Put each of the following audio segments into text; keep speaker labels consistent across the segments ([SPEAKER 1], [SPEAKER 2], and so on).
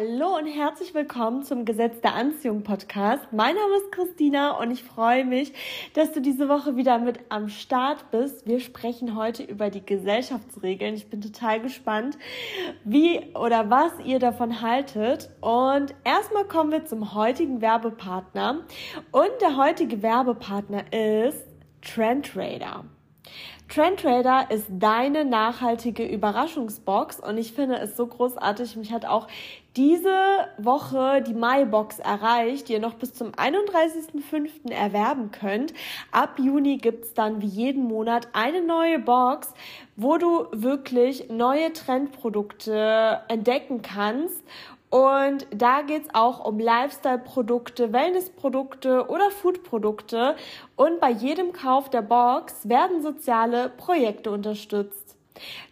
[SPEAKER 1] Hallo und herzlich willkommen zum Gesetz der Anziehung Podcast. Mein Name ist Christina und ich freue mich, dass du diese Woche wieder mit am Start bist. Wir sprechen heute über die Gesellschaftsregeln. Ich bin total gespannt, wie oder was ihr davon haltet. Und erstmal kommen wir zum heutigen Werbepartner. Und der heutige Werbepartner ist Trendtrader. Trendtrader ist deine nachhaltige Überraschungsbox und ich finde es so großartig. Mich hat auch diese Woche die Mai-Box erreicht, die ihr noch bis zum 31.05. erwerben könnt. Ab Juni gibt's dann wie jeden Monat eine neue Box, wo du wirklich neue Trendprodukte entdecken kannst und da geht's auch um Lifestyle-Produkte, Wellness-Produkte oder Food-Produkte. Und bei jedem Kauf der Box werden soziale Projekte unterstützt.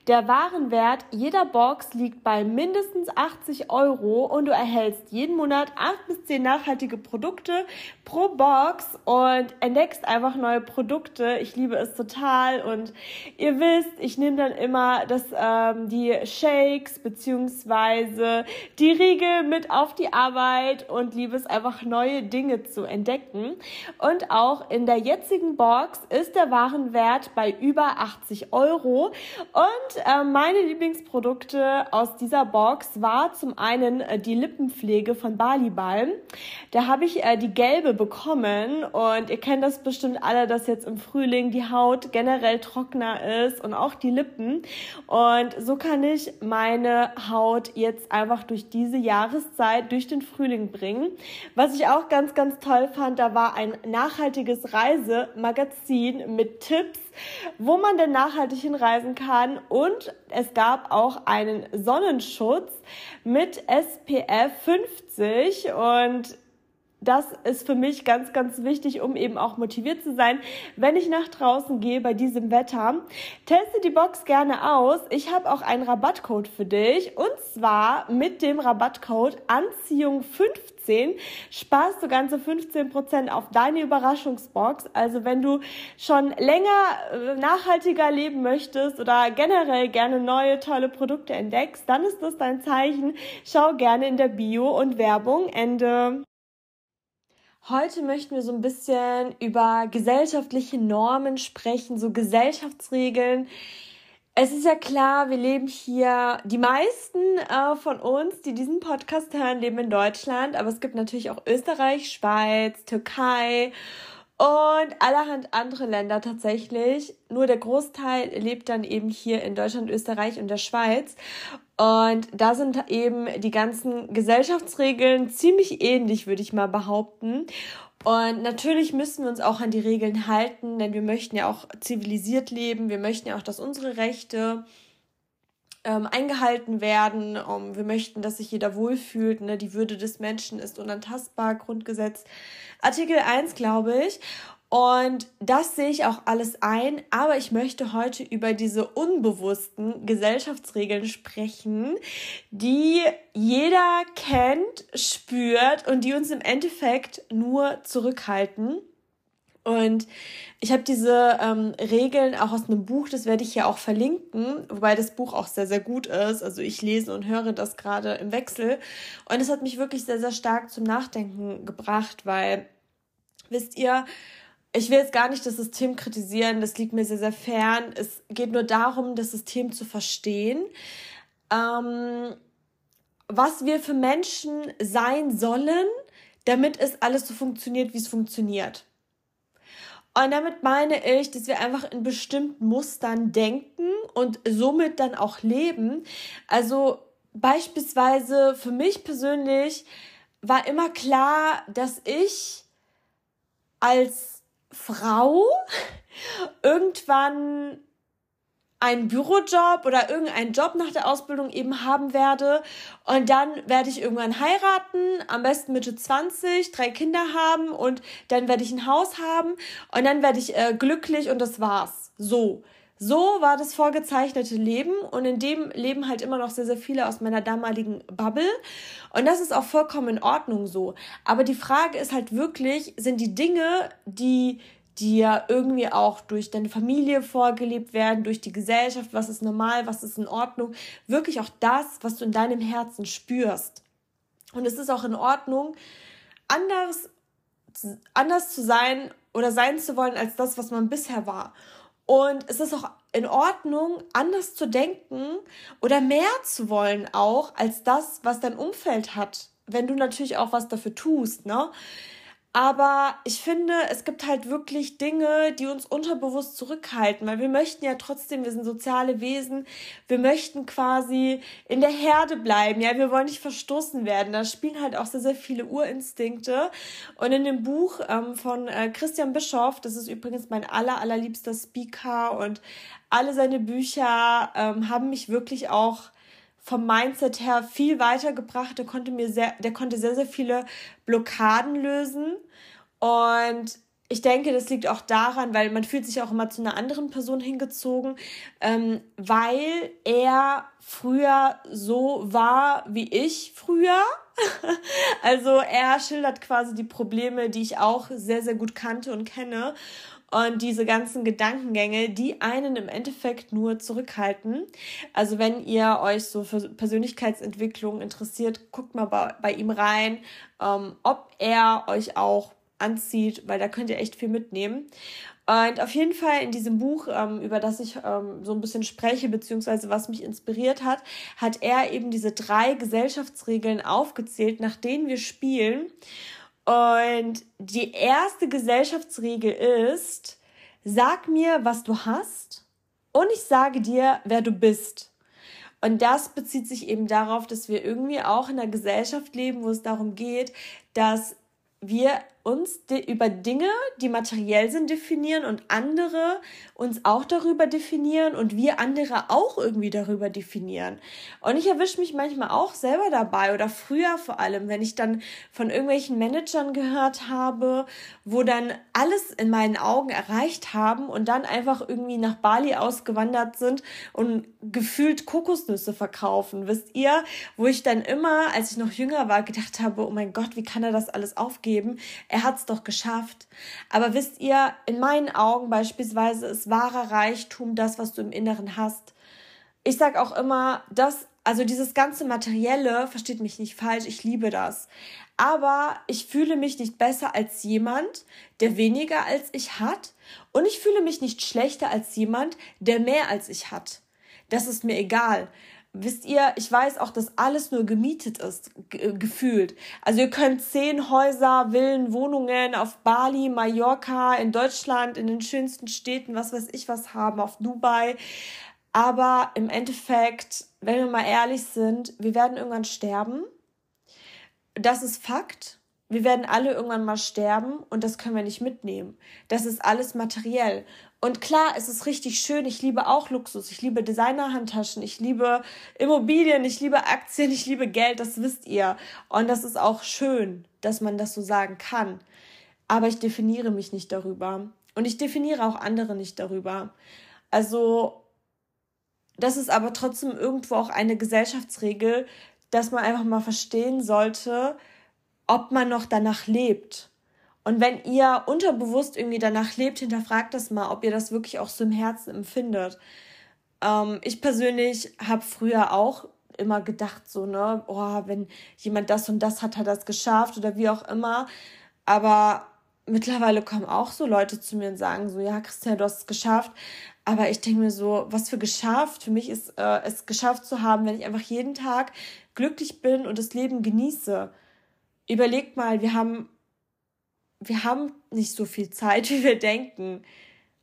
[SPEAKER 1] Der Warenwert jeder Box liegt bei mindestens 80 Euro und du erhältst jeden Monat 8 bis 10 nachhaltige Produkte pro Box und entdeckst einfach neue Produkte. Ich liebe es total und ihr wisst, ich nehme dann immer das, ähm, die Shakes beziehungsweise die Riegel mit auf die Arbeit und liebe es einfach neue Dinge zu entdecken. Und auch in der jetzigen Box ist der Warenwert bei über 80 Euro und äh, meine Lieblingsprodukte aus dieser Box war zum einen äh, die Lippenpflege von Bali Balm. Da habe ich äh, die gelbe bekommen und ihr kennt das bestimmt alle, dass jetzt im Frühling die Haut generell trockener ist und auch die Lippen. Und so kann ich meine Haut jetzt einfach durch diese Jahreszeit, durch den Frühling bringen. Was ich auch ganz, ganz toll fand, da war ein nachhaltiges Reisemagazin mit Tipps, wo man denn nachhaltig hinreisen kann. Und es gab auch einen Sonnenschutz mit SPF 50 und das ist für mich ganz, ganz wichtig, um eben auch motiviert zu sein, wenn ich nach draußen gehe bei diesem Wetter. Teste die Box gerne aus. Ich habe auch einen Rabattcode für dich und zwar mit dem Rabattcode Anziehung 15 sparst du ganze 15% auf deine Überraschungsbox. Also wenn du schon länger äh, nachhaltiger leben möchtest oder generell gerne neue tolle Produkte entdeckst, dann ist das dein Zeichen. Schau gerne in der Bio und Werbung. Ende. Heute möchten wir so ein bisschen über gesellschaftliche Normen sprechen, so Gesellschaftsregeln. Es ist ja klar, wir leben hier, die meisten äh, von uns, die diesen Podcast hören, leben in Deutschland, aber es gibt natürlich auch Österreich, Schweiz, Türkei und allerhand andere Länder tatsächlich. Nur der Großteil lebt dann eben hier in Deutschland, Österreich und der Schweiz. Und da sind eben die ganzen Gesellschaftsregeln ziemlich ähnlich, würde ich mal behaupten. Und natürlich müssen wir uns auch an die Regeln halten, denn wir möchten ja auch zivilisiert leben. Wir möchten ja auch, dass unsere Rechte ähm, eingehalten werden. Um, wir möchten, dass sich jeder wohlfühlt. Ne? Die Würde des Menschen ist unantastbar, Grundgesetz. Artikel 1, glaube ich. Und das sehe ich auch alles ein, aber ich möchte heute über diese unbewussten Gesellschaftsregeln sprechen, die jeder kennt, spürt und die uns im Endeffekt nur zurückhalten. Und ich habe diese ähm, Regeln auch aus einem Buch, das werde ich hier auch verlinken, wobei das Buch auch sehr, sehr gut ist. Also ich lese und höre das gerade im Wechsel. Und es hat mich wirklich sehr, sehr stark zum Nachdenken gebracht, weil, wisst ihr, ich will jetzt gar nicht das System kritisieren, das liegt mir sehr, sehr fern. Es geht nur darum, das System zu verstehen, ähm, was wir für Menschen sein sollen, damit es alles so funktioniert, wie es funktioniert. Und damit meine ich, dass wir einfach in bestimmten Mustern denken und somit dann auch leben. Also beispielsweise für mich persönlich war immer klar, dass ich als Frau irgendwann einen Bürojob oder irgendeinen Job nach der Ausbildung eben haben werde. Und dann werde ich irgendwann heiraten, am besten Mitte 20, drei Kinder haben und dann werde ich ein Haus haben und dann werde ich äh, glücklich und das war's. So. So war das vorgezeichnete Leben und in dem leben halt immer noch sehr, sehr viele aus meiner damaligen Bubble. Und das ist auch vollkommen in Ordnung so. Aber die Frage ist halt wirklich, sind die Dinge, die dir irgendwie auch durch deine Familie vorgelebt werden, durch die Gesellschaft, was ist normal, was ist in Ordnung, wirklich auch das, was du in deinem Herzen spürst. Und es ist auch in Ordnung, anders, anders zu sein oder sein zu wollen als das, was man bisher war. Und es ist auch in Ordnung, anders zu denken oder mehr zu wollen auch als das, was dein Umfeld hat. Wenn du natürlich auch was dafür tust, ne? Aber ich finde, es gibt halt wirklich Dinge, die uns unterbewusst zurückhalten, weil wir möchten ja trotzdem, wir sind soziale Wesen, wir möchten quasi in der Herde bleiben, ja, wir wollen nicht verstoßen werden. Da spielen halt auch sehr, sehr viele Urinstinkte. Und in dem Buch ähm, von äh, Christian Bischoff, das ist übrigens mein aller, allerliebster Speaker und alle seine Bücher ähm, haben mich wirklich auch vom Mindset her viel weitergebracht. Der konnte mir sehr, der konnte sehr, sehr viele Blockaden lösen. Und ich denke, das liegt auch daran, weil man fühlt sich auch immer zu einer anderen Person hingezogen, ähm, weil er früher so war wie ich früher. also er schildert quasi die Probleme, die ich auch sehr, sehr gut kannte und kenne. Und diese ganzen Gedankengänge, die einen im Endeffekt nur zurückhalten. Also wenn ihr euch so für Persönlichkeitsentwicklung interessiert, guckt mal bei, bei ihm rein, ähm, ob er euch auch anzieht, weil da könnt ihr echt viel mitnehmen. Und auf jeden Fall in diesem Buch, ähm, über das ich ähm, so ein bisschen spreche, beziehungsweise was mich inspiriert hat, hat er eben diese drei Gesellschaftsregeln aufgezählt, nach denen wir spielen. Und die erste Gesellschaftsregel ist, sag mir, was du hast und ich sage dir, wer du bist. Und das bezieht sich eben darauf, dass wir irgendwie auch in einer Gesellschaft leben, wo es darum geht, dass wir uns über Dinge, die materiell sind, definieren und andere uns auch darüber definieren und wir andere auch irgendwie darüber definieren. Und ich erwische mich manchmal auch selber dabei oder früher vor allem, wenn ich dann von irgendwelchen Managern gehört habe, wo dann alles in meinen Augen erreicht haben und dann einfach irgendwie nach Bali ausgewandert sind und gefühlt Kokosnüsse verkaufen. Wisst ihr, wo ich dann immer, als ich noch jünger war, gedacht habe, oh mein Gott, wie kann er das alles aufgeben? Er er hat's doch geschafft. Aber wisst ihr, in meinen Augen beispielsweise ist wahrer Reichtum das, was du im Inneren hast. Ich sag auch immer, dass, also dieses ganze Materielle, versteht mich nicht falsch, ich liebe das. Aber ich fühle mich nicht besser als jemand, der weniger als ich hat. Und ich fühle mich nicht schlechter als jemand, der mehr als ich hat. Das ist mir egal. Wisst ihr, ich weiß auch, dass alles nur gemietet ist, äh, gefühlt. Also ihr könnt zehn Häuser, Villen, Wohnungen auf Bali, Mallorca, in Deutschland, in den schönsten Städten, was weiß ich was haben, auf Dubai. Aber im Endeffekt, wenn wir mal ehrlich sind, wir werden irgendwann sterben. Das ist Fakt. Wir werden alle irgendwann mal sterben und das können wir nicht mitnehmen. Das ist alles materiell. Und klar, es ist richtig schön. Ich liebe auch Luxus. Ich liebe Designerhandtaschen. Ich liebe Immobilien. Ich liebe Aktien. Ich liebe Geld. Das wisst ihr. Und das ist auch schön, dass man das so sagen kann. Aber ich definiere mich nicht darüber. Und ich definiere auch andere nicht darüber. Also, das ist aber trotzdem irgendwo auch eine Gesellschaftsregel, dass man einfach mal verstehen sollte, ob man noch danach lebt. Und wenn ihr unterbewusst irgendwie danach lebt, hinterfragt das mal, ob ihr das wirklich auch so im Herzen empfindet. Ähm, ich persönlich habe früher auch immer gedacht, so, ne, oh, wenn jemand das und das hat, hat das geschafft oder wie auch immer. Aber mittlerweile kommen auch so Leute zu mir und sagen so, ja, Christian, du hast es geschafft. Aber ich denke mir so, was für geschafft? Für mich ist äh, es geschafft zu haben, wenn ich einfach jeden Tag glücklich bin und das Leben genieße. Überlegt mal, wir haben wir haben nicht so viel Zeit, wie wir denken.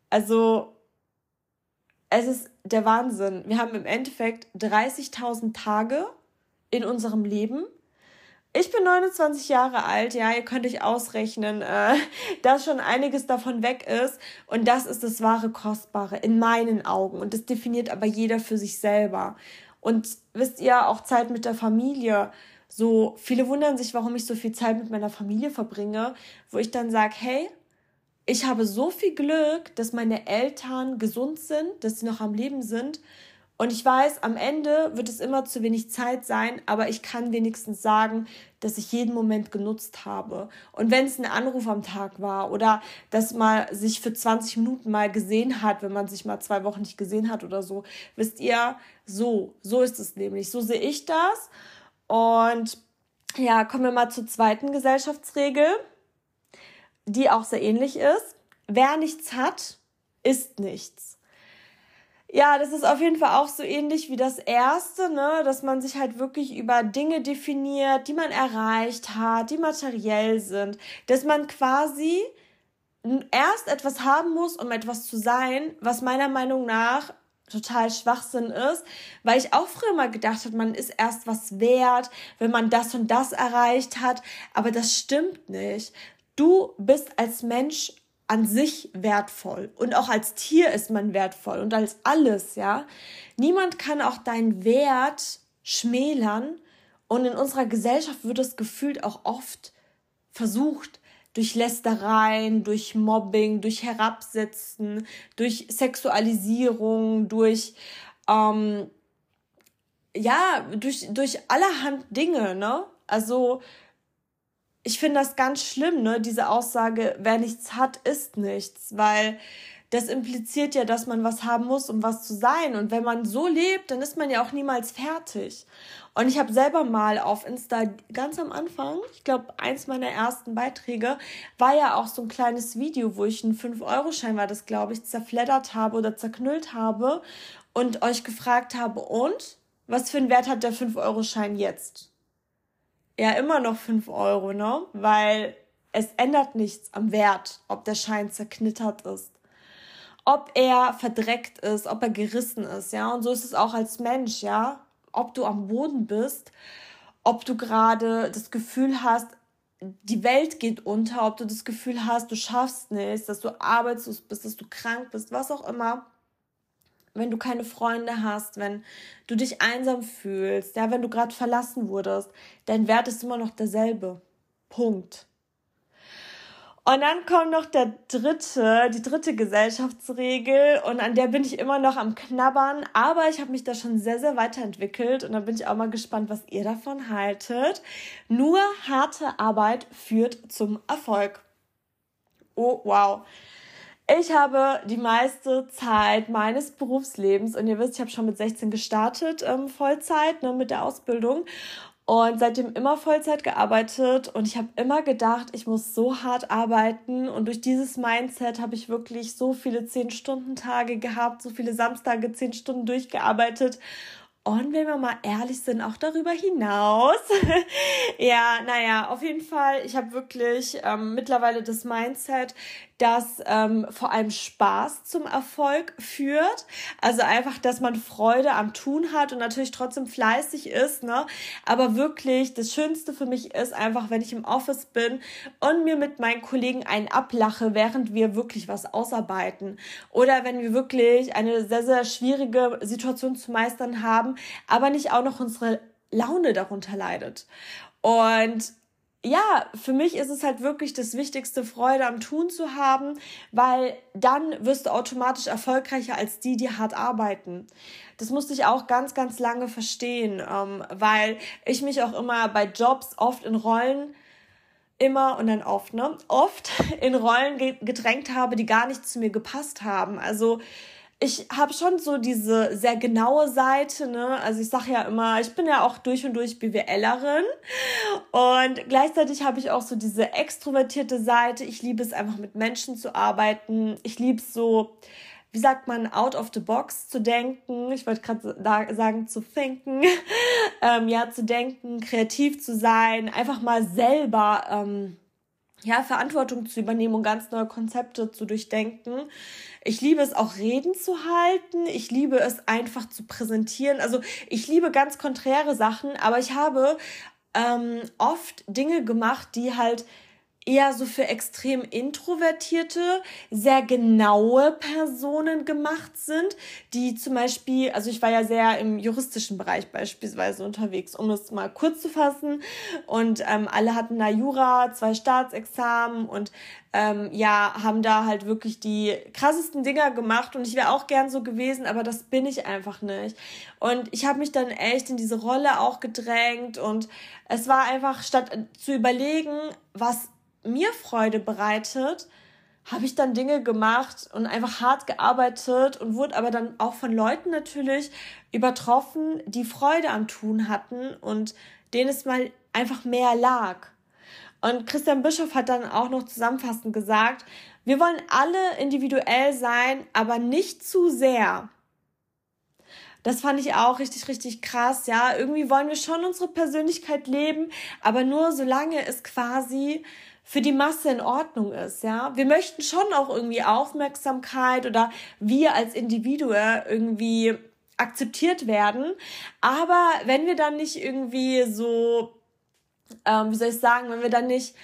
[SPEAKER 1] Also, es ist der Wahnsinn. Wir haben im Endeffekt 30.000 Tage in unserem Leben. Ich bin 29 Jahre alt, ja, ihr könnt euch ausrechnen, äh, dass schon einiges davon weg ist. Und das ist das wahre Kostbare in meinen Augen. Und das definiert aber jeder für sich selber. Und wisst ihr, auch Zeit mit der Familie so, viele wundern sich, warum ich so viel Zeit mit meiner Familie verbringe, wo ich dann sage, hey, ich habe so viel Glück, dass meine Eltern gesund sind, dass sie noch am Leben sind. Und ich weiß, am Ende wird es immer zu wenig Zeit sein, aber ich kann wenigstens sagen, dass ich jeden Moment genutzt habe. Und wenn es ein Anruf am Tag war oder dass man sich für 20 Minuten mal gesehen hat, wenn man sich mal zwei Wochen nicht gesehen hat oder so, wisst ihr, so, so ist es nämlich. So sehe ich das. Und ja, kommen wir mal zur zweiten Gesellschaftsregel, die auch sehr ähnlich ist. Wer nichts hat, ist nichts. Ja, das ist auf jeden Fall auch so ähnlich wie das erste, ne, dass man sich halt wirklich über Dinge definiert, die man erreicht hat, die materiell sind, dass man quasi erst etwas haben muss, um etwas zu sein, was meiner Meinung nach total Schwachsinn ist, weil ich auch früher mal gedacht habe, man ist erst was wert, wenn man das und das erreicht hat, aber das stimmt nicht. Du bist als Mensch an sich wertvoll und auch als Tier ist man wertvoll und als alles, ja. Niemand kann auch deinen Wert schmälern und in unserer Gesellschaft wird es gefühlt auch oft versucht, durch Lästereien, durch Mobbing, durch Herabsetzen, durch Sexualisierung, durch ähm, ja, durch, durch allerhand Dinge, ne? Also, ich finde das ganz schlimm, ne? Diese Aussage, wer nichts hat, ist nichts, weil das impliziert ja, dass man was haben muss, um was zu sein. Und wenn man so lebt, dann ist man ja auch niemals fertig. Und ich habe selber mal auf Insta ganz am Anfang, ich glaube, eins meiner ersten Beiträge, war ja auch so ein kleines Video, wo ich einen 5-Euro-Schein, war das, glaube ich, zerfleddert habe oder zerknüllt habe und euch gefragt habe, und was für einen Wert hat der 5-Euro-Schein jetzt? Ja, immer noch 5 Euro, ne? Weil es ändert nichts am Wert, ob der Schein zerknittert ist ob er verdreckt ist, ob er gerissen ist, ja. Und so ist es auch als Mensch, ja ob du am Boden bist, ob du gerade das Gefühl hast, die Welt geht unter, ob du das Gefühl hast, du schaffst nichts, dass du arbeitslos bist, dass du krank bist, was auch immer. Wenn du keine Freunde hast, wenn du dich einsam fühlst, ja, wenn du gerade verlassen wurdest, dein Wert ist immer noch derselbe. Punkt. Und dann kommt noch der dritte, die dritte Gesellschaftsregel und an der bin ich immer noch am Knabbern, aber ich habe mich da schon sehr, sehr weiterentwickelt und da bin ich auch mal gespannt, was ihr davon haltet. Nur harte Arbeit führt zum Erfolg. Oh, wow. Ich habe die meiste Zeit meines Berufslebens, und ihr wisst, ich habe schon mit 16 gestartet, ähm, Vollzeit, ne, mit der Ausbildung und seitdem immer Vollzeit gearbeitet und ich habe immer gedacht, ich muss so hart arbeiten und durch dieses Mindset habe ich wirklich so viele 10-Stunden-Tage gehabt, so viele Samstage 10 Stunden durchgearbeitet und wenn wir mal ehrlich sind, auch darüber hinaus. ja, naja, auf jeden Fall, ich habe wirklich ähm, mittlerweile das Mindset, dass ähm, vor allem Spaß zum Erfolg führt. Also einfach, dass man Freude am Tun hat und natürlich trotzdem fleißig ist, ne? Aber wirklich, das Schönste für mich ist einfach, wenn ich im Office bin und mir mit meinen Kollegen einen ablache, während wir wirklich was ausarbeiten. Oder wenn wir wirklich eine sehr, sehr schwierige Situation zu meistern haben, aber nicht auch noch unsere Laune darunter leidet. Und ja, für mich ist es halt wirklich das Wichtigste, Freude am Tun zu haben, weil dann wirst du automatisch erfolgreicher als die, die hart arbeiten. Das musste ich auch ganz, ganz lange verstehen, ähm, weil ich mich auch immer bei Jobs oft in Rollen immer und dann oft, ne, oft in Rollen gedrängt habe, die gar nicht zu mir gepasst haben. Also ich habe schon so diese sehr genaue Seite, ne? Also ich sage ja immer, ich bin ja auch durch und durch BWLerin und gleichzeitig habe ich auch so diese extrovertierte Seite. Ich liebe es einfach mit Menschen zu arbeiten. Ich liebe es so, wie sagt man, out of the box zu denken. Ich wollte gerade sagen, zu denken. ähm, ja, zu denken, kreativ zu sein, einfach mal selber ähm, ja, Verantwortung zu übernehmen und ganz neue Konzepte zu durchdenken. Ich liebe es auch Reden zu halten. Ich liebe es einfach zu präsentieren. Also ich liebe ganz konträre Sachen, aber ich habe ähm, oft Dinge gemacht, die halt eher so für extrem introvertierte, sehr genaue Personen gemacht sind, die zum Beispiel, also ich war ja sehr im juristischen Bereich beispielsweise unterwegs, um es mal kurz zu fassen. Und ähm, alle hatten da Jura, zwei Staatsexamen und ähm, ja, haben da halt wirklich die krassesten Dinger gemacht und ich wäre auch gern so gewesen, aber das bin ich einfach nicht. Und ich habe mich dann echt in diese Rolle auch gedrängt und es war einfach, statt zu überlegen, was mir Freude bereitet, habe ich dann Dinge gemacht und einfach hart gearbeitet und wurde aber dann auch von Leuten natürlich übertroffen, die Freude am Tun hatten und denen es mal einfach mehr lag. Und Christian Bischof hat dann auch noch zusammenfassend gesagt, wir wollen alle individuell sein, aber nicht zu sehr. Das fand ich auch richtig, richtig krass, ja. Irgendwie wollen wir schon unsere Persönlichkeit leben, aber nur solange es quasi für die Masse in Ordnung ist, ja. Wir möchten schon auch irgendwie Aufmerksamkeit oder wir als Individuen irgendwie akzeptiert werden. Aber wenn wir dann nicht irgendwie so ähm, wie soll ich sagen, wenn wir dann nicht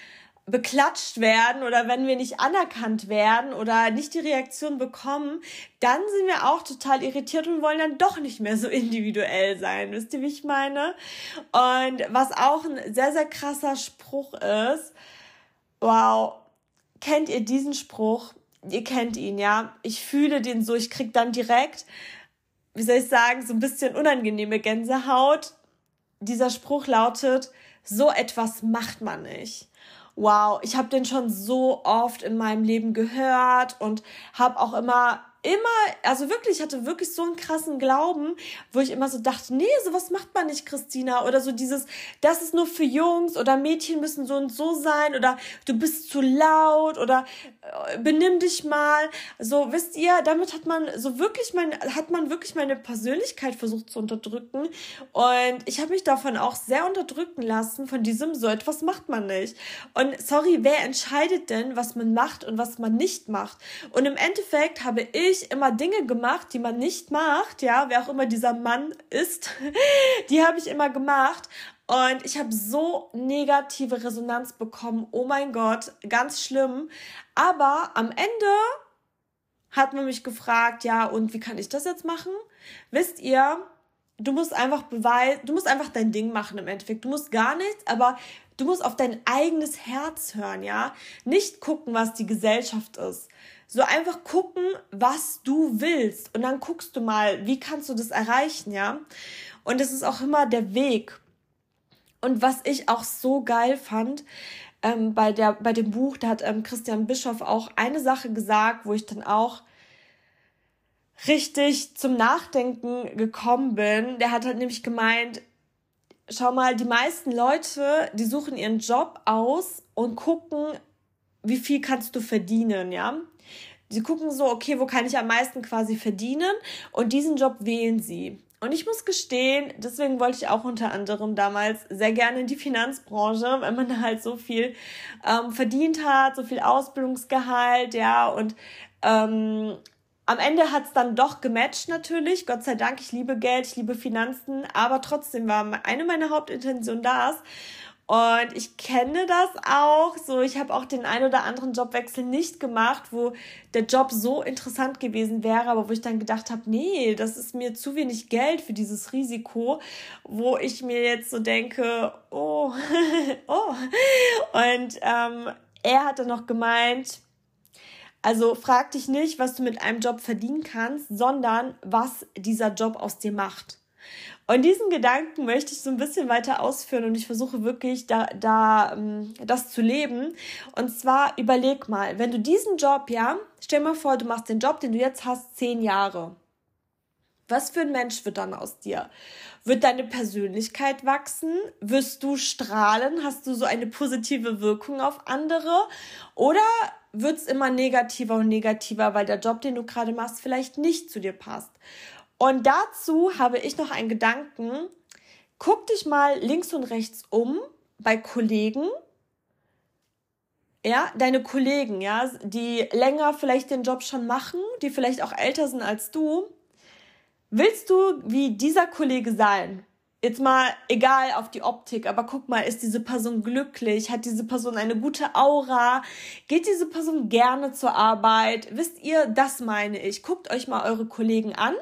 [SPEAKER 1] beklatscht werden oder wenn wir nicht anerkannt werden oder nicht die Reaktion bekommen, dann sind wir auch total irritiert und wollen dann doch nicht mehr so individuell sein. Wisst ihr, wie ich meine? Und was auch ein sehr, sehr krasser Spruch ist, wow, kennt ihr diesen Spruch? Ihr kennt ihn, ja? Ich fühle den so, ich krieg dann direkt, wie soll ich sagen, so ein bisschen unangenehme Gänsehaut. Dieser Spruch lautet, so etwas macht man nicht. Wow, ich habe den schon so oft in meinem Leben gehört und habe auch immer immer, also wirklich, ich hatte wirklich so einen krassen Glauben, wo ich immer so dachte, nee, sowas macht man nicht, Christina. Oder so dieses, das ist nur für Jungs oder Mädchen müssen so und so sein oder du bist zu laut oder äh, benimm dich mal. So, wisst ihr, damit hat man so wirklich mein, hat man wirklich meine Persönlichkeit versucht zu unterdrücken. Und ich habe mich davon auch sehr unterdrücken lassen, von diesem, so etwas macht man nicht. Und sorry, wer entscheidet denn, was man macht und was man nicht macht? Und im Endeffekt habe ich ich immer Dinge gemacht, die man nicht macht, ja, wer auch immer dieser Mann ist, die habe ich immer gemacht. Und ich habe so negative Resonanz bekommen. Oh mein Gott, ganz schlimm. Aber am Ende hat man mich gefragt, ja, und wie kann ich das jetzt machen? Wisst ihr, du musst einfach beweisen, du musst einfach dein Ding machen im Endeffekt. Du musst gar nichts, aber du musst auf dein eigenes Herz hören, ja? Nicht gucken, was die Gesellschaft ist. So einfach gucken, was du willst. Und dann guckst du mal, wie kannst du das erreichen, ja? Und es ist auch immer der Weg. Und was ich auch so geil fand, ähm, bei, der, bei dem Buch, da hat ähm, Christian Bischoff auch eine Sache gesagt, wo ich dann auch richtig zum Nachdenken gekommen bin. Der hat halt nämlich gemeint, schau mal, die meisten Leute, die suchen ihren Job aus und gucken, wie viel kannst du verdienen, ja? Sie gucken so, okay, wo kann ich am meisten quasi verdienen? Und diesen Job wählen sie. Und ich muss gestehen, deswegen wollte ich auch unter anderem damals sehr gerne in die Finanzbranche, weil man da halt so viel ähm, verdient hat, so viel Ausbildungsgehalt, ja, und ähm, am Ende hat es dann doch gematcht natürlich. Gott sei Dank, ich liebe Geld, ich liebe Finanzen, aber trotzdem war eine meiner Hauptintentionen das. Und ich kenne das auch. So, ich habe auch den ein oder anderen Jobwechsel nicht gemacht, wo der Job so interessant gewesen wäre, aber wo ich dann gedacht habe, nee, das ist mir zu wenig Geld für dieses Risiko, wo ich mir jetzt so denke, oh, oh. Und ähm, er hatte noch gemeint, also frag dich nicht, was du mit einem Job verdienen kannst, sondern was dieser Job aus dir macht. Und diesen Gedanken möchte ich so ein bisschen weiter ausführen und ich versuche wirklich da, da ähm, das zu leben. Und zwar überleg mal, wenn du diesen Job, ja, stell mal vor, du machst den Job, den du jetzt hast, zehn Jahre. Was für ein Mensch wird dann aus dir? Wird deine Persönlichkeit wachsen? Wirst du strahlen? Hast du so eine positive Wirkung auf andere? Oder wird es immer negativer und negativer, weil der Job, den du gerade machst, vielleicht nicht zu dir passt? Und dazu habe ich noch einen Gedanken. Guck dich mal links und rechts um bei Kollegen. Ja, deine Kollegen, ja, die länger vielleicht den Job schon machen, die vielleicht auch älter sind als du. Willst du wie dieser Kollege sein? Jetzt mal egal auf die Optik, aber guck mal, ist diese Person glücklich? Hat diese Person eine gute Aura? Geht diese Person gerne zur Arbeit? Wisst ihr, das meine ich. Guckt euch mal eure Kollegen an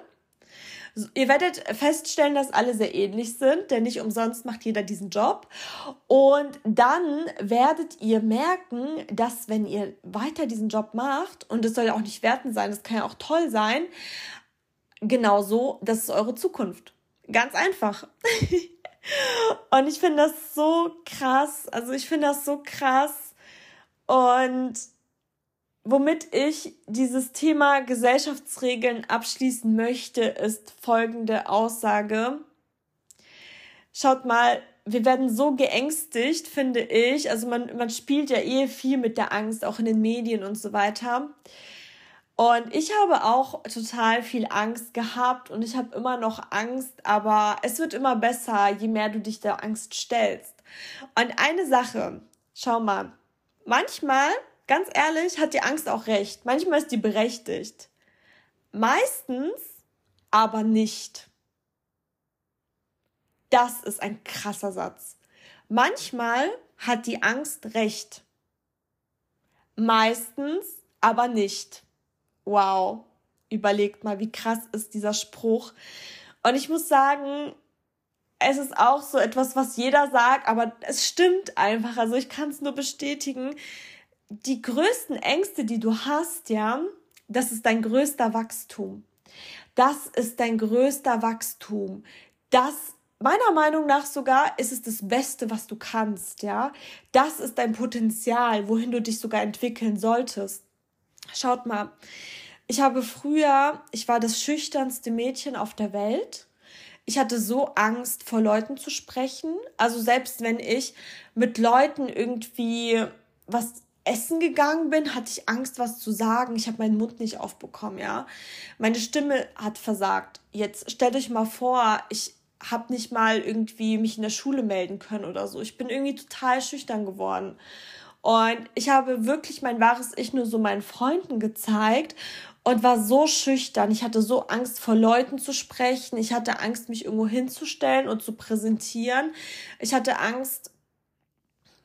[SPEAKER 1] Ihr werdet feststellen, dass alle sehr ähnlich sind, denn nicht umsonst macht jeder diesen Job. Und dann werdet ihr merken, dass wenn ihr weiter diesen Job macht, und es soll ja auch nicht werten sein, das kann ja auch toll sein, genauso, das ist eure Zukunft. Ganz einfach. und ich finde das so krass. Also ich finde das so krass. Und Womit ich dieses Thema Gesellschaftsregeln abschließen möchte, ist folgende Aussage. Schaut mal, wir werden so geängstigt, finde ich. Also man, man spielt ja eh viel mit der Angst, auch in den Medien und so weiter. Und ich habe auch total viel Angst gehabt und ich habe immer noch Angst, aber es wird immer besser, je mehr du dich der Angst stellst. Und eine Sache, schau mal, manchmal, ganz ehrlich, hat die Angst auch recht. Manchmal ist die berechtigt. Meistens aber nicht. Das ist ein krasser Satz. Manchmal hat die Angst recht. Meistens aber nicht. Wow. Überlegt mal, wie krass ist dieser Spruch. Und ich muss sagen, es ist auch so etwas, was jeder sagt, aber es stimmt einfach. Also ich kann es nur bestätigen. Die größten Ängste, die du hast, ja, das ist dein größter Wachstum. Das ist dein größter Wachstum. Das meiner Meinung nach sogar ist es das Beste, was du kannst, ja. Das ist dein Potenzial, wohin du dich sogar entwickeln solltest. Schaut mal, ich habe früher, ich war das schüchternste Mädchen auf der Welt. Ich hatte so Angst, vor Leuten zu sprechen. Also selbst wenn ich mit Leuten irgendwie was essen gegangen bin, hatte ich Angst, was zu sagen. Ich habe meinen Mund nicht aufbekommen, ja. Meine Stimme hat versagt. Jetzt stellt euch mal vor, ich habe nicht mal irgendwie mich in der Schule melden können oder so. Ich bin irgendwie total schüchtern geworden. Und ich habe wirklich mein wahres Ich nur so meinen Freunden gezeigt und war so schüchtern. Ich hatte so Angst vor Leuten zu sprechen. Ich hatte Angst, mich irgendwo hinzustellen und zu präsentieren. Ich hatte Angst,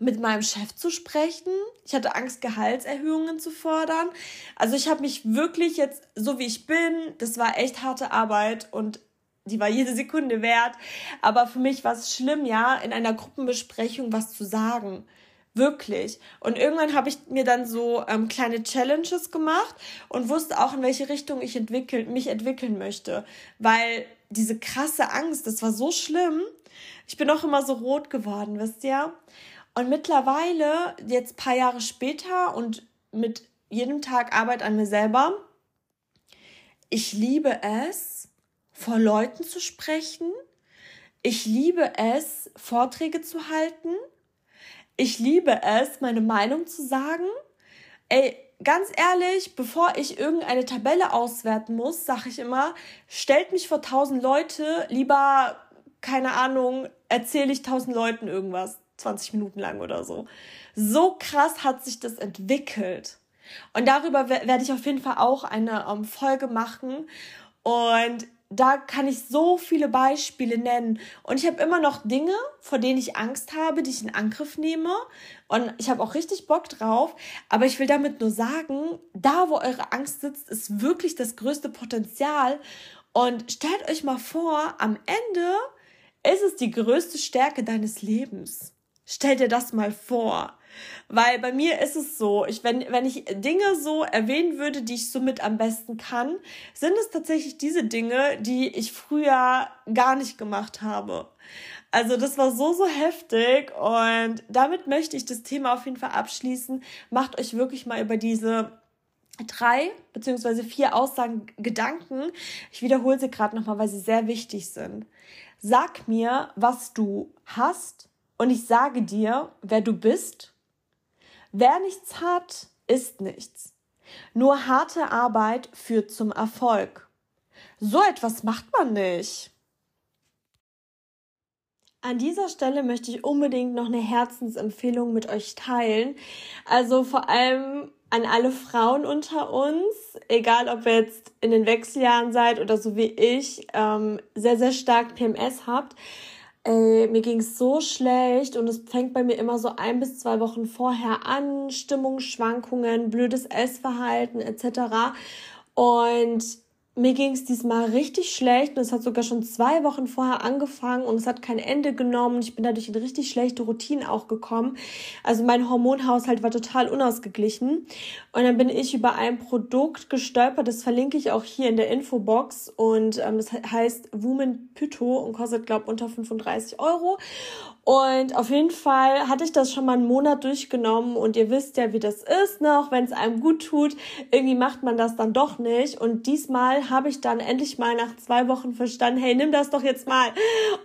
[SPEAKER 1] mit meinem Chef zu sprechen. Ich hatte Angst, Gehaltserhöhungen zu fordern. Also ich habe mich wirklich jetzt, so wie ich bin, das war echt harte Arbeit und die war jede Sekunde wert. Aber für mich war es schlimm, ja, in einer Gruppenbesprechung was zu sagen. Wirklich. Und irgendwann habe ich mir dann so ähm, kleine Challenges gemacht und wusste auch, in welche Richtung ich entwickeln, mich entwickeln möchte. Weil diese krasse Angst, das war so schlimm. Ich bin auch immer so rot geworden, wisst ihr? Und mittlerweile, jetzt paar Jahre später und mit jedem Tag Arbeit an mir selber, ich liebe es, vor Leuten zu sprechen. Ich liebe es, Vorträge zu halten. Ich liebe es, meine Meinung zu sagen. Ey, ganz ehrlich, bevor ich irgendeine Tabelle auswerten muss, sage ich immer, stellt mich vor tausend Leute, lieber, keine Ahnung, erzähle ich tausend Leuten irgendwas, 20 Minuten lang oder so. So krass hat sich das entwickelt. Und darüber werde ich auf jeden Fall auch eine ähm, Folge machen. Und da kann ich so viele Beispiele nennen. Und ich habe immer noch Dinge, vor denen ich Angst habe, die ich in Angriff nehme. Und ich habe auch richtig Bock drauf. Aber ich will damit nur sagen, da, wo eure Angst sitzt, ist wirklich das größte Potenzial. Und stellt euch mal vor, am Ende ist es die größte Stärke deines Lebens. Stell dir das mal vor. Weil bei mir ist es so, ich, wenn, wenn ich Dinge so erwähnen würde, die ich somit am besten kann, sind es tatsächlich diese Dinge, die ich früher gar nicht gemacht habe. Also das war so, so heftig und damit möchte ich das Thema auf jeden Fall abschließen. Macht euch wirklich mal über diese drei beziehungsweise vier Aussagen Gedanken. Ich wiederhole sie gerade nochmal, weil sie sehr wichtig sind. Sag mir, was du hast und ich sage dir, wer du bist Wer nichts hat, ist nichts. Nur harte Arbeit führt zum Erfolg. So etwas macht man nicht. An dieser Stelle möchte ich unbedingt noch eine Herzensempfehlung mit euch teilen. Also vor allem an alle Frauen unter uns, egal ob ihr jetzt in den Wechseljahren seid oder so wie ich, ähm, sehr, sehr stark PMS habt. Ey, mir ging's so schlecht und es fängt bei mir immer so ein bis zwei Wochen vorher an, Stimmungsschwankungen, blödes Essverhalten etc. Und mir ging es diesmal richtig schlecht und es hat sogar schon zwei Wochen vorher angefangen und es hat kein Ende genommen. Ich bin dadurch in richtig schlechte Routinen auch gekommen. Also mein Hormonhaushalt war total unausgeglichen. Und dann bin ich über ein Produkt gestolpert, das verlinke ich auch hier in der Infobox und ähm, das heißt Woman Pytho und kostet, glaube unter 35 Euro. Und auf jeden Fall hatte ich das schon mal einen Monat durchgenommen und ihr wisst ja, wie das ist, ne? auch wenn es einem gut tut, irgendwie macht man das dann doch nicht. Und diesmal habe ich dann endlich mal nach zwei Wochen verstanden, hey, nimm das doch jetzt mal.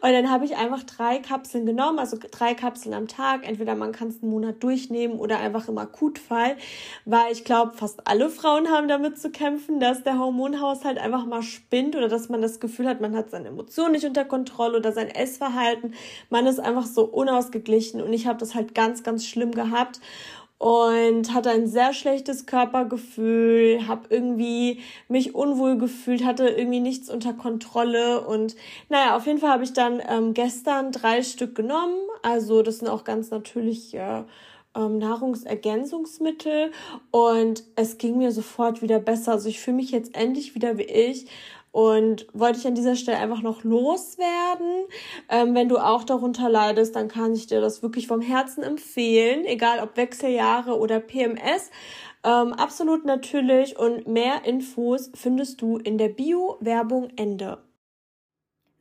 [SPEAKER 1] Und dann habe ich einfach drei Kapseln genommen, also drei Kapseln am Tag. Entweder man kann es einen Monat durchnehmen oder einfach im Akutfall, weil ich glaube, fast alle Frauen haben damit zu kämpfen, dass der Hormonhaushalt einfach mal spinnt oder dass man das Gefühl hat, man hat seine Emotionen nicht unter Kontrolle oder sein Essverhalten. Man ist einfach so unausgeglichen und ich habe das halt ganz, ganz schlimm gehabt und hatte ein sehr schlechtes Körpergefühl, habe irgendwie mich unwohl gefühlt, hatte irgendwie nichts unter Kontrolle und naja, auf jeden Fall habe ich dann ähm, gestern drei Stück genommen. Also das sind auch ganz natürlich äh, ähm, Nahrungsergänzungsmittel und es ging mir sofort wieder besser. Also ich fühle mich jetzt endlich wieder wie ich und wollte ich an dieser Stelle einfach noch loswerden. Ähm, wenn du auch darunter leidest, dann kann ich dir das wirklich vom Herzen empfehlen, egal ob Wechseljahre oder PMS. Ähm, absolut natürlich und mehr Infos findest du in der Bio-Werbung Ende.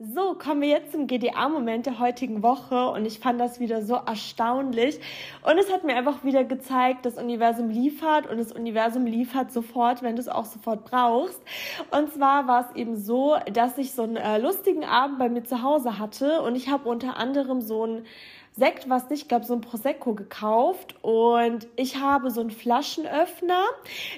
[SPEAKER 1] So, kommen wir jetzt zum GDA-Moment der heutigen Woche und ich fand das wieder so erstaunlich und es hat mir einfach wieder gezeigt, das Universum liefert und das Universum liefert sofort, wenn du es auch sofort brauchst. Und zwar war es eben so, dass ich so einen äh, lustigen Abend bei mir zu Hause hatte und ich habe unter anderem so ein Sekt, was nicht, glaube so ein Prosecco gekauft und ich habe so einen Flaschenöffner,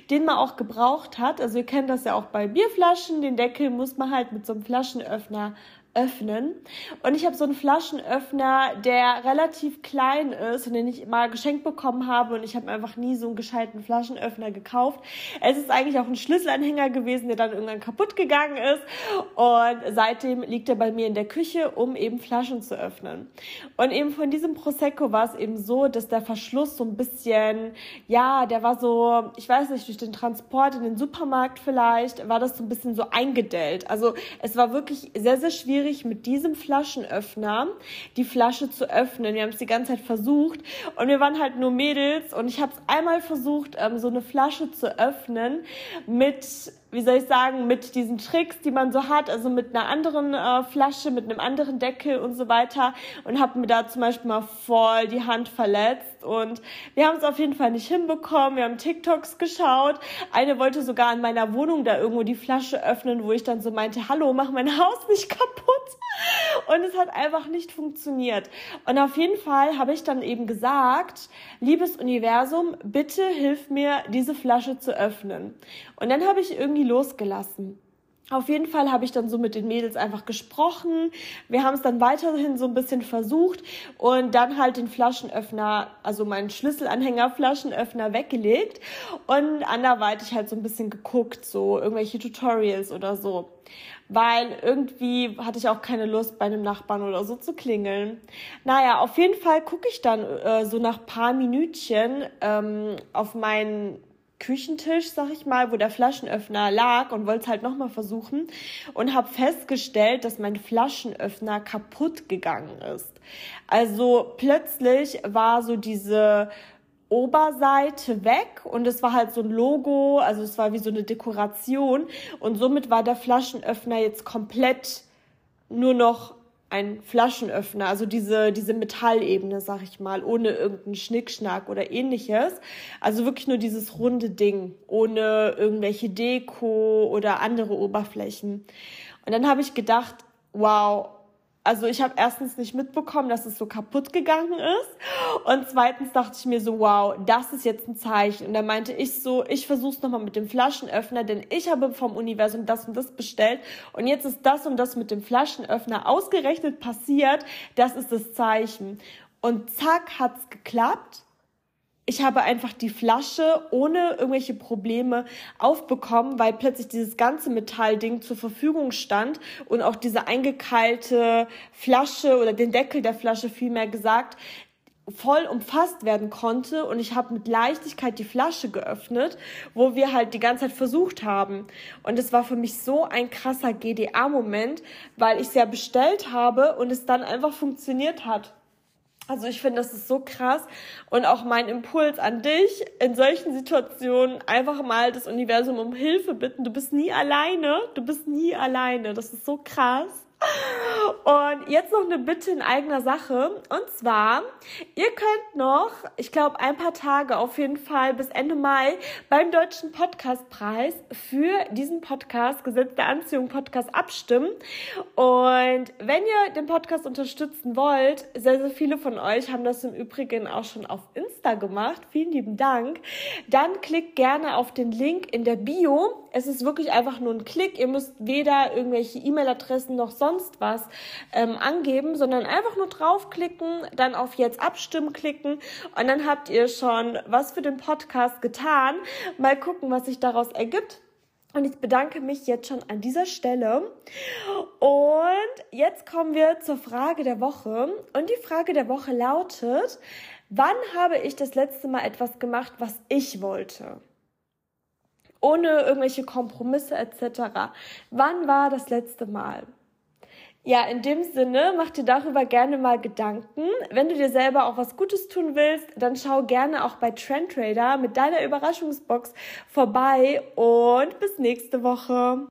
[SPEAKER 1] den man auch gebraucht hat. Also ihr kennt das ja auch bei Bierflaschen, den Deckel muss man halt mit so einem Flaschenöffner öffnen. Und ich habe so einen Flaschenöffner, der relativ klein ist und den ich mal geschenkt bekommen habe. Und ich habe einfach nie so einen gescheiten Flaschenöffner gekauft. Es ist eigentlich auch ein Schlüsselanhänger gewesen, der dann irgendwann kaputt gegangen ist. Und seitdem liegt er bei mir in der Küche, um eben Flaschen zu öffnen. Und eben von diesem Prosecco war es eben so, dass der Verschluss so ein bisschen, ja, der war so, ich weiß nicht, durch den Transport in den Supermarkt vielleicht, war das so ein bisschen so eingedellt. Also es war wirklich sehr, sehr schwierig schwierig, mit diesem Flaschenöffner die Flasche zu öffnen. Wir haben es die ganze Zeit versucht und wir waren halt nur Mädels und ich habe es einmal versucht, ähm, so eine Flasche zu öffnen mit wie soll ich sagen, mit diesen Tricks, die man so hat, also mit einer anderen äh, Flasche, mit einem anderen Deckel und so weiter und habe mir da zum Beispiel mal voll die Hand verletzt und wir haben es auf jeden Fall nicht hinbekommen. Wir haben TikToks geschaut. Eine wollte sogar in meiner Wohnung da irgendwo die Flasche öffnen, wo ich dann so meinte, hallo, mach mein Haus nicht kaputt. Und es hat einfach nicht funktioniert. Und auf jeden Fall habe ich dann eben gesagt, liebes Universum, bitte hilf mir, diese Flasche zu öffnen. Und dann habe ich irgendwie irgendwie losgelassen. Auf jeden Fall habe ich dann so mit den Mädels einfach gesprochen. Wir haben es dann weiterhin so ein bisschen versucht und dann halt den Flaschenöffner, also meinen Schlüsselanhänger Flaschenöffner weggelegt und anderweitig halt so ein bisschen geguckt, so irgendwelche Tutorials oder so. Weil irgendwie hatte ich auch keine Lust, bei einem Nachbarn oder so zu klingeln. Naja, auf jeden Fall gucke ich dann äh, so nach paar Minütchen ähm, auf meinen Küchentisch, sag ich mal, wo der Flaschenöffner lag und wollte es halt nochmal versuchen und habe festgestellt, dass mein Flaschenöffner kaputt gegangen ist. Also plötzlich war so diese Oberseite weg und es war halt so ein Logo, also es war wie so eine Dekoration und somit war der Flaschenöffner jetzt komplett nur noch ein Flaschenöffner, also diese, diese Metallebene, sag ich mal, ohne irgendeinen Schnickschnack oder ähnliches. Also wirklich nur dieses runde Ding, ohne irgendwelche Deko oder andere Oberflächen. Und dann habe ich gedacht, wow, also ich habe erstens nicht mitbekommen, dass es so kaputt gegangen ist und zweitens dachte ich mir so, wow, das ist jetzt ein Zeichen. Und da meinte ich so, ich versuche es nochmal mit dem Flaschenöffner, denn ich habe vom Universum das und das bestellt und jetzt ist das und das mit dem Flaschenöffner ausgerechnet passiert, das ist das Zeichen. Und zack, hat's geklappt ich habe einfach die Flasche ohne irgendwelche Probleme aufbekommen, weil plötzlich dieses ganze Metallding zur Verfügung stand und auch diese eingekeilte Flasche oder den Deckel der Flasche vielmehr gesagt voll umfasst werden konnte und ich habe mit Leichtigkeit die Flasche geöffnet, wo wir halt die ganze Zeit versucht haben. Und es war für mich so ein krasser GDA-Moment, weil ich es ja bestellt habe und es dann einfach funktioniert hat. Also ich finde, das ist so krass und auch mein Impuls an dich in solchen Situationen einfach mal das Universum um Hilfe bitten. Du bist nie alleine, du bist nie alleine. Das ist so krass. Und jetzt noch eine Bitte in eigener Sache. Und zwar, ihr könnt noch, ich glaube, ein paar Tage auf jeden Fall bis Ende Mai beim Deutschen Podcastpreis für diesen Podcast, Gesetz der Anziehung Podcast, abstimmen. Und wenn ihr den Podcast unterstützen wollt, sehr, sehr viele von euch haben das im Übrigen auch schon auf Insta gemacht. Vielen lieben Dank. Dann klickt gerne auf den Link in der Bio. Es ist wirklich einfach nur ein Klick. Ihr müsst weder irgendwelche E-Mail-Adressen noch sonst was ähm, angeben, sondern einfach nur draufklicken, dann auf Jetzt abstimmen klicken und dann habt ihr schon was für den Podcast getan. Mal gucken, was sich daraus ergibt. Und ich bedanke mich jetzt schon an dieser Stelle. Und jetzt kommen wir zur Frage der Woche. Und die Frage der Woche lautet, wann habe ich das letzte Mal etwas gemacht, was ich wollte? Ohne irgendwelche Kompromisse etc. Wann war das letzte Mal? Ja, in dem Sinne, mach dir darüber gerne mal Gedanken. Wenn du dir selber auch was Gutes tun willst, dann schau gerne auch bei Trend Trader mit deiner Überraschungsbox vorbei und bis nächste Woche.